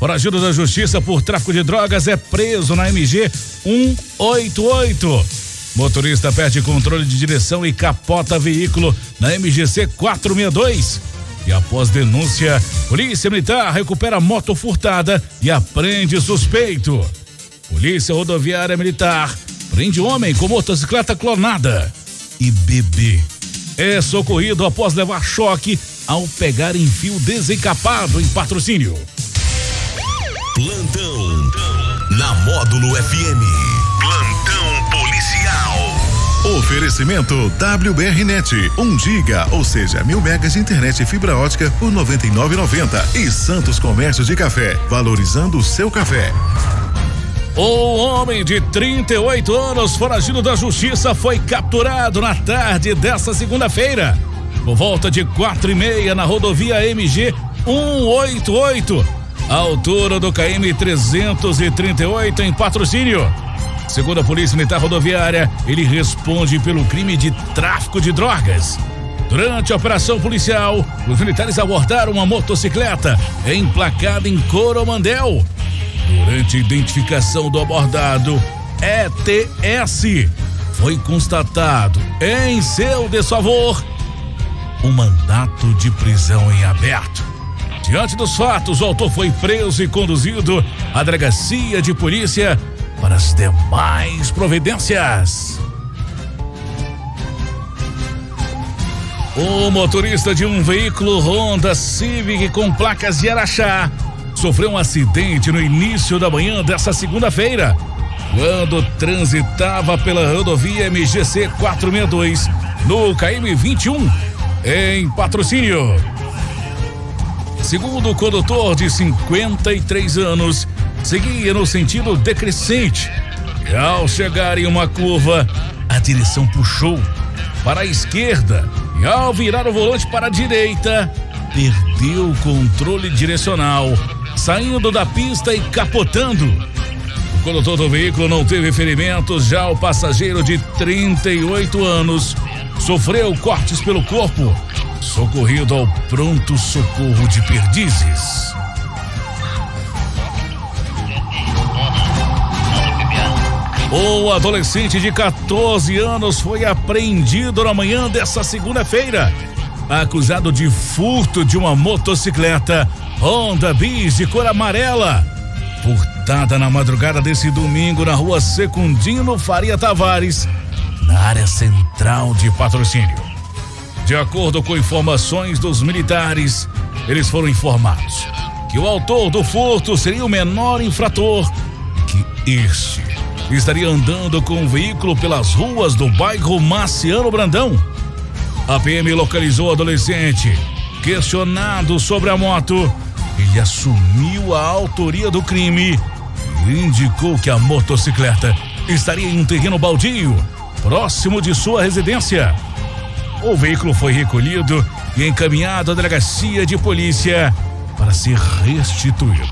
Foragido da Justiça por tráfico de drogas é preso na MG 188. Motorista perde controle de direção e capota veículo na MGC 462. E após denúncia, Polícia Militar recupera moto furtada e apreende suspeito. Polícia Rodoviária Militar prende homem com motocicleta clonada. E bebê é socorrido após levar choque ao pegar em fio desencapado em patrocínio. Plantão na Módulo FM. Plantão policial. Oferecimento WBRnet, 1 giga, ou seja, mil megas de internet e fibra ótica por 99,90 e Santos Comércio de Café, valorizando o seu café. O homem de 38 anos, foragido da justiça, foi capturado na tarde desta segunda-feira. Por volta de quatro e meia na rodovia MG 188 a altura do KM 338 em patrocínio. Segundo a Polícia Militar Rodoviária, ele responde pelo crime de tráfico de drogas. Durante a operação policial, os militares abordaram uma motocicleta emplacada em Coromandel. Durante a identificação do abordado, ETS, foi constatado em seu desfavor um mandato de prisão em aberto. Diante dos fatos, o autor foi preso e conduzido à delegacia de polícia para as demais providências. O motorista de um veículo Honda Civic com placas de Araxá sofreu um acidente no início da manhã desta segunda-feira, quando transitava pela rodovia MGC 462 no KM 21 em patrocínio. Segundo o condutor de 53 anos, seguia no sentido decrescente. E ao chegar em uma curva, a direção puxou para a esquerda e ao virar o volante para a direita, perdeu o controle direcional, saindo da pista e capotando. O condutor do veículo não teve ferimentos, já o passageiro de 38 anos sofreu cortes pelo corpo socorrido ao pronto socorro de Perdizes. O adolescente de 14 anos foi apreendido na manhã desta segunda-feira, acusado de furto de uma motocicleta Honda Bis de cor amarela, furtada na madrugada desse domingo na rua Secundino Faria Tavares, na área central de patrocínio. De acordo com informações dos militares, eles foram informados que o autor do furto seria o menor infrator, que este estaria andando com o um veículo pelas ruas do bairro Marciano Brandão. A PM localizou o adolescente. Questionado sobre a moto, ele assumiu a autoria do crime e indicou que a motocicleta estaria em um terreno baldio, próximo de sua residência. O veículo foi recolhido e encaminhado à delegacia de polícia para ser restituído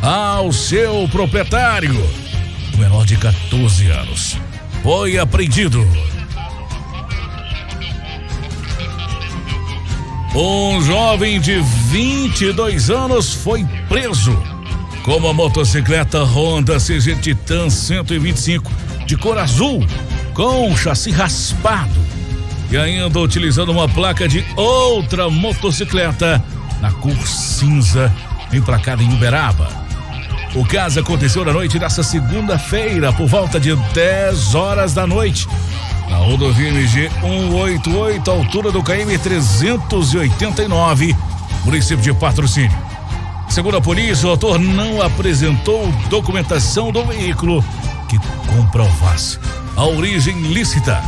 ao seu proprietário. O menor de 14 anos foi apreendido. Um jovem de 22 anos foi preso com uma motocicleta Honda CG Titan 125 de cor azul com chassi raspado e ainda utilizando uma placa de outra motocicleta na cor cinza, emplacada em Uberaba. O caso aconteceu na noite dessa segunda-feira, por volta de 10 horas da noite, na rodovia MG 188, altura do KM 389, município de Patrocínio. Segundo a polícia, o autor não apresentou documentação do veículo que comprovasse a origem lícita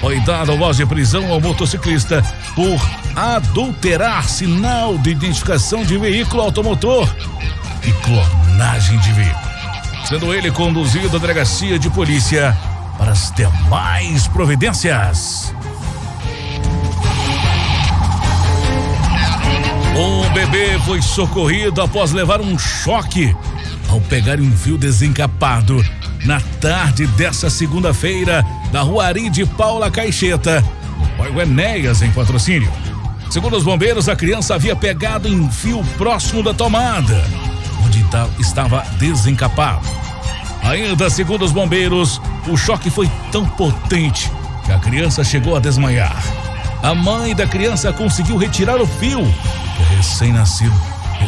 foi dada voz de prisão ao motociclista por adulterar sinal de identificação de veículo automotor e clonagem de veículo. sendo ele conduzido à delegacia de polícia para as demais providências. Um bebê foi socorrido após levar um choque ao pegar um fio desencapado na tarde dessa segunda-feira na rua Ari de Paula Caixeta, no bairro Enéas, em patrocínio. Segundo os bombeiros, a criança havia pegado em fio próximo da tomada, onde estava desencapado. Ainda segundo os bombeiros, o choque foi tão potente que a criança chegou a desmaiar. A mãe da criança conseguiu retirar o fio que o recém-nascido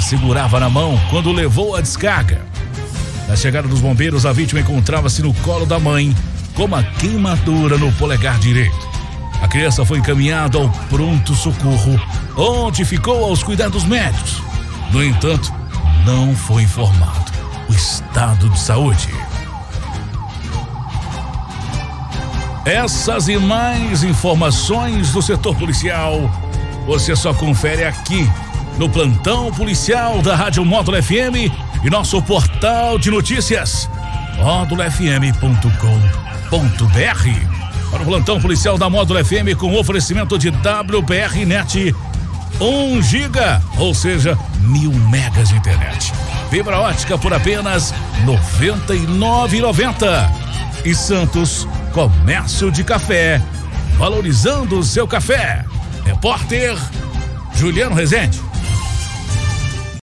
segurava na mão quando levou a descarga. Na chegada dos bombeiros, a vítima encontrava-se no colo da mãe com uma queimadura no polegar direito. A criança foi encaminhada ao pronto socorro, onde ficou aos cuidados médicos. No entanto, não foi informado o estado de saúde. Essas e mais informações do setor policial você só confere aqui no plantão policial da Rádio Módulo FM e nosso portal de notícias módulofm.com.br. Para o plantão policial da Módulo FM com oferecimento de WPR Net 1 giga, ou seja, mil megas de internet. Fibra ótica por apenas R$ 99,90. E Santos Comércio de Café, valorizando o seu café. Repórter Juliano Rezende.